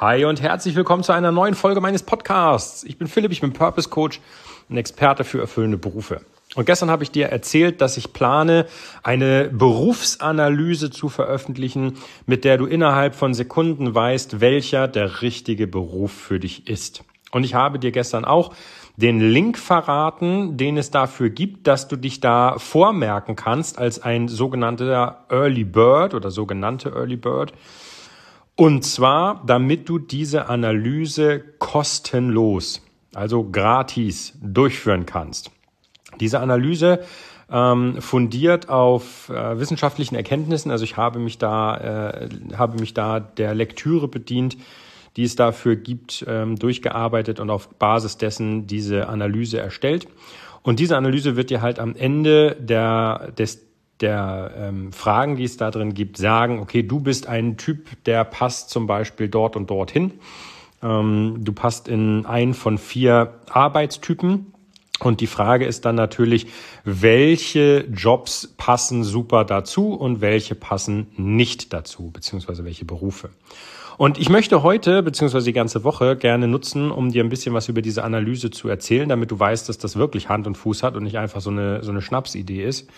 Hi und herzlich willkommen zu einer neuen Folge meines Podcasts. Ich bin Philipp, ich bin Purpose Coach, ein Experte für erfüllende Berufe. Und gestern habe ich dir erzählt, dass ich plane, eine Berufsanalyse zu veröffentlichen, mit der du innerhalb von Sekunden weißt, welcher der richtige Beruf für dich ist. Und ich habe dir gestern auch den Link verraten, den es dafür gibt, dass du dich da vormerken kannst als ein sogenannter Early Bird oder sogenannte Early Bird. Und zwar, damit du diese Analyse kostenlos, also gratis durchführen kannst. Diese Analyse ähm, fundiert auf äh, wissenschaftlichen Erkenntnissen. Also ich habe mich da, äh, habe mich da der Lektüre bedient, die es dafür gibt, ähm, durchgearbeitet und auf Basis dessen diese Analyse erstellt. Und diese Analyse wird dir halt am Ende der, des der ähm, Fragen, die es da drin gibt, sagen, okay, du bist ein Typ, der passt zum Beispiel dort und dorthin. Ähm, du passt in einen von vier Arbeitstypen. Und die Frage ist dann natürlich, welche Jobs passen super dazu und welche passen nicht dazu, beziehungsweise welche Berufe. Und ich möchte heute, beziehungsweise die ganze Woche, gerne nutzen, um dir ein bisschen was über diese Analyse zu erzählen, damit du weißt, dass das wirklich Hand und Fuß hat und nicht einfach so eine, so eine Schnapsidee ist.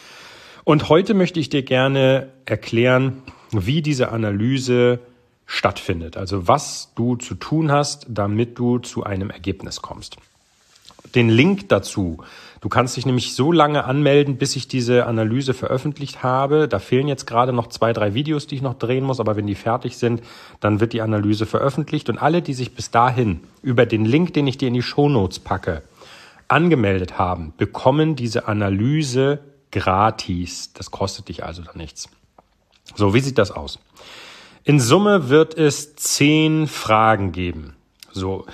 Und heute möchte ich dir gerne erklären, wie diese Analyse stattfindet. Also was du zu tun hast, damit du zu einem Ergebnis kommst. Den Link dazu. Du kannst dich nämlich so lange anmelden, bis ich diese Analyse veröffentlicht habe. Da fehlen jetzt gerade noch zwei, drei Videos, die ich noch drehen muss, aber wenn die fertig sind, dann wird die Analyse veröffentlicht und alle, die sich bis dahin über den Link, den ich dir in die Show Notes packe, angemeldet haben, bekommen diese Analyse gratis. Das kostet dich also dann nichts. So, wie sieht das aus? In Summe wird es zehn Fragen geben. So,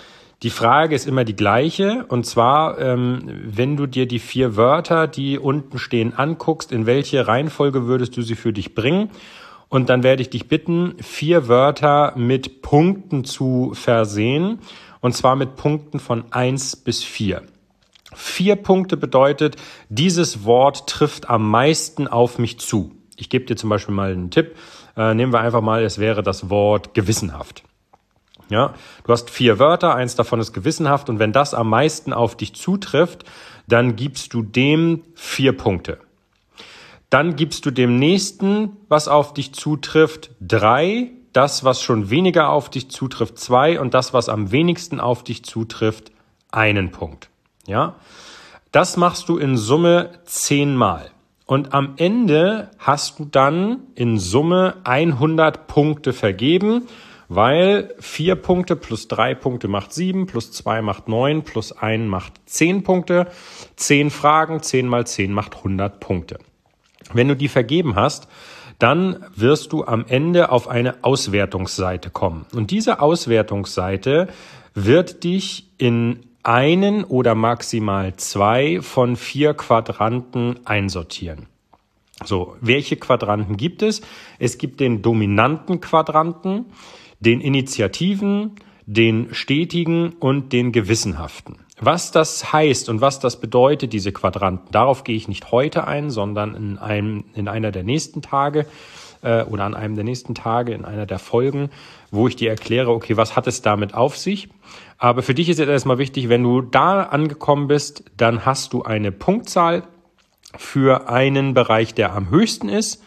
die Frage ist immer die gleiche. Und zwar, ähm, wenn du dir die vier Wörter, die unten stehen, anguckst, in welche Reihenfolge würdest du sie für dich bringen? Und dann werde ich dich bitten, vier Wörter mit Punkten zu versehen. Und zwar mit Punkten von eins bis vier. Vier Punkte bedeutet, dieses Wort trifft am meisten auf mich zu. Ich gebe dir zum Beispiel mal einen Tipp. Äh, nehmen wir einfach mal, es wäre das Wort gewissenhaft. Ja, du hast vier Wörter, eins davon ist gewissenhaft und wenn das am meisten auf dich zutrifft, dann gibst du dem vier Punkte. Dann gibst du dem nächsten, was auf dich zutrifft, drei, das, was schon weniger auf dich zutrifft, zwei und das, was am wenigsten auf dich zutrifft, einen Punkt. Ja, das machst du in Summe zehnmal. Und am Ende hast du dann in Summe 100 Punkte vergeben, weil vier Punkte plus drei Punkte macht sieben, plus zwei macht neun, plus ein macht zehn Punkte. Zehn Fragen, zehn mal zehn macht 100 Punkte. Wenn du die vergeben hast, dann wirst du am Ende auf eine Auswertungsseite kommen. Und diese Auswertungsseite wird dich in einen oder maximal zwei von vier Quadranten einsortieren. So, welche Quadranten gibt es? Es gibt den dominanten Quadranten, den Initiativen, den stetigen und den gewissenhaften. Was das heißt und was das bedeutet, diese Quadranten, darauf gehe ich nicht heute ein, sondern in, einem, in einer der nächsten Tage äh, oder an einem der nächsten Tage, in einer der Folgen, wo ich dir erkläre, okay, was hat es damit auf sich? Aber für dich ist jetzt erstmal wichtig, wenn du da angekommen bist, dann hast du eine Punktzahl für einen Bereich, der am höchsten ist.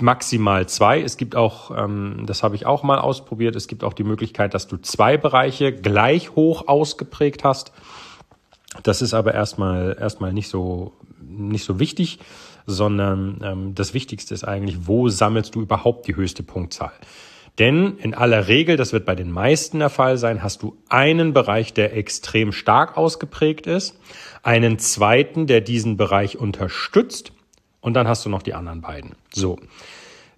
Maximal zwei. Es gibt auch, ähm, das habe ich auch mal ausprobiert, es gibt auch die Möglichkeit, dass du zwei Bereiche gleich hoch ausgeprägt hast. Das ist aber erstmal erstmal nicht so nicht so wichtig, sondern ähm, das Wichtigste ist eigentlich, wo sammelst du überhaupt die höchste Punktzahl? Denn in aller Regel, das wird bei den meisten der Fall sein, hast du einen Bereich, der extrem stark ausgeprägt ist, einen zweiten, der diesen Bereich unterstützt und dann hast du noch die anderen beiden. So.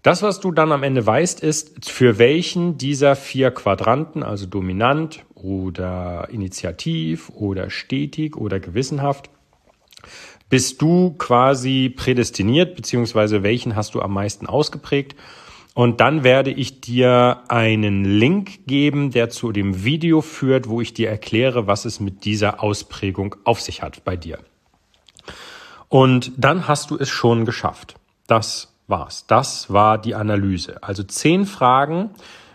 Das, was du dann am Ende weißt, ist, für welchen dieser vier Quadranten, also dominant oder initiativ oder stetig oder gewissenhaft, bist du quasi prädestiniert, beziehungsweise welchen hast du am meisten ausgeprägt und dann werde ich dir einen Link geben, der zu dem Video führt, wo ich dir erkläre, was es mit dieser Ausprägung auf sich hat bei dir. Und dann hast du es schon geschafft. Das war's. Das war die Analyse. Also zehn Fragen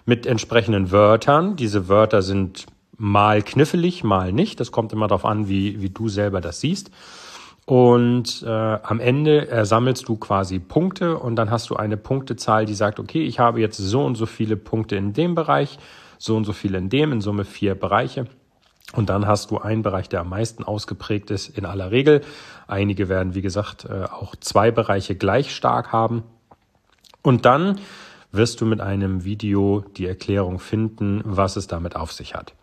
mit entsprechenden Wörtern. Diese Wörter sind mal knifflig, mal nicht. Das kommt immer darauf an, wie, wie du selber das siehst. Und äh, am Ende ersammelst du quasi Punkte und dann hast du eine Punktezahl, die sagt, okay, ich habe jetzt so und so viele Punkte in dem Bereich, so und so viele in dem, in Summe vier Bereiche. Und dann hast du einen Bereich, der am meisten ausgeprägt ist in aller Regel. Einige werden, wie gesagt, äh, auch zwei Bereiche gleich stark haben. Und dann wirst du mit einem Video die Erklärung finden, was es damit auf sich hat.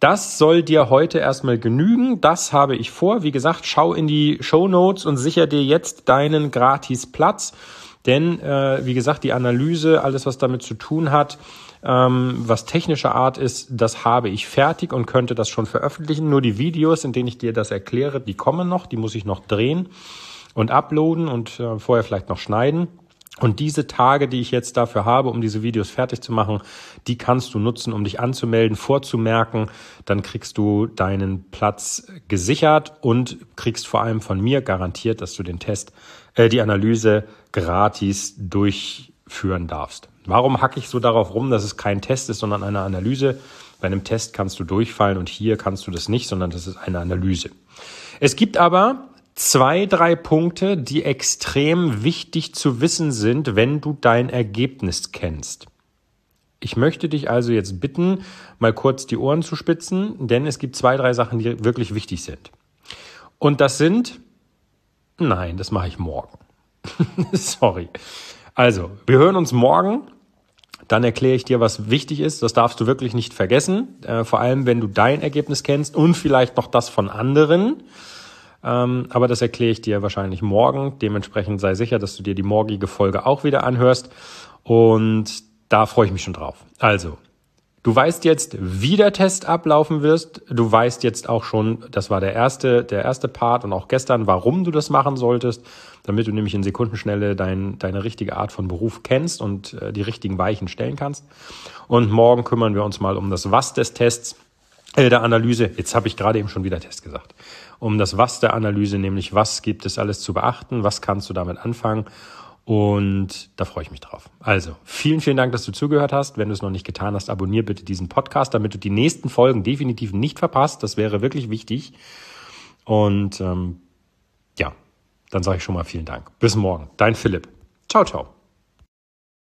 Das soll dir heute erstmal genügen. Das habe ich vor. Wie gesagt, schau in die Show Notes und sicher dir jetzt deinen gratis Platz. Denn, äh, wie gesagt, die Analyse, alles was damit zu tun hat, ähm, was technische Art ist, das habe ich fertig und könnte das schon veröffentlichen. Nur die Videos, in denen ich dir das erkläre, die kommen noch, die muss ich noch drehen und uploaden und äh, vorher vielleicht noch schneiden. Und diese Tage, die ich jetzt dafür habe, um diese Videos fertig zu machen, die kannst du nutzen, um dich anzumelden, vorzumerken. Dann kriegst du deinen Platz gesichert und kriegst vor allem von mir garantiert, dass du den Test, äh, die Analyse gratis durchführen darfst. Warum hacke ich so darauf rum, dass es kein Test ist, sondern eine Analyse? Bei einem Test kannst du durchfallen und hier kannst du das nicht, sondern das ist eine Analyse. Es gibt aber zwei, drei Punkte, die extrem wichtig zu wissen sind, wenn du dein Ergebnis kennst. Ich möchte dich also jetzt bitten, mal kurz die Ohren zu spitzen, denn es gibt zwei, drei Sachen, die wirklich wichtig sind. Und das sind, nein, das mache ich morgen. Sorry. Also, wir hören uns morgen. Dann erkläre ich dir, was wichtig ist. Das darfst du wirklich nicht vergessen. Äh, vor allem, wenn du dein Ergebnis kennst und vielleicht noch das von anderen. Ähm, aber das erkläre ich dir wahrscheinlich morgen. Dementsprechend sei sicher, dass du dir die morgige Folge auch wieder anhörst. Und da freue ich mich schon drauf. Also, du weißt jetzt, wie der Test ablaufen wirst. Du weißt jetzt auch schon, das war der erste, der erste Part und auch gestern, warum du das machen solltest, damit du nämlich in Sekundenschnelle dein, deine richtige Art von Beruf kennst und äh, die richtigen Weichen stellen kannst. Und morgen kümmern wir uns mal um das Was des Tests, äh, der Analyse. Jetzt habe ich gerade eben schon wieder Test gesagt um das Was der Analyse, nämlich was gibt es alles zu beachten, was kannst du damit anfangen. Und da freue ich mich drauf. Also, vielen, vielen Dank, dass du zugehört hast. Wenn du es noch nicht getan hast, abonniere bitte diesen Podcast, damit du die nächsten Folgen definitiv nicht verpasst. Das wäre wirklich wichtig. Und ähm, ja, dann sage ich schon mal vielen Dank. Bis morgen. Dein Philipp. Ciao, ciao.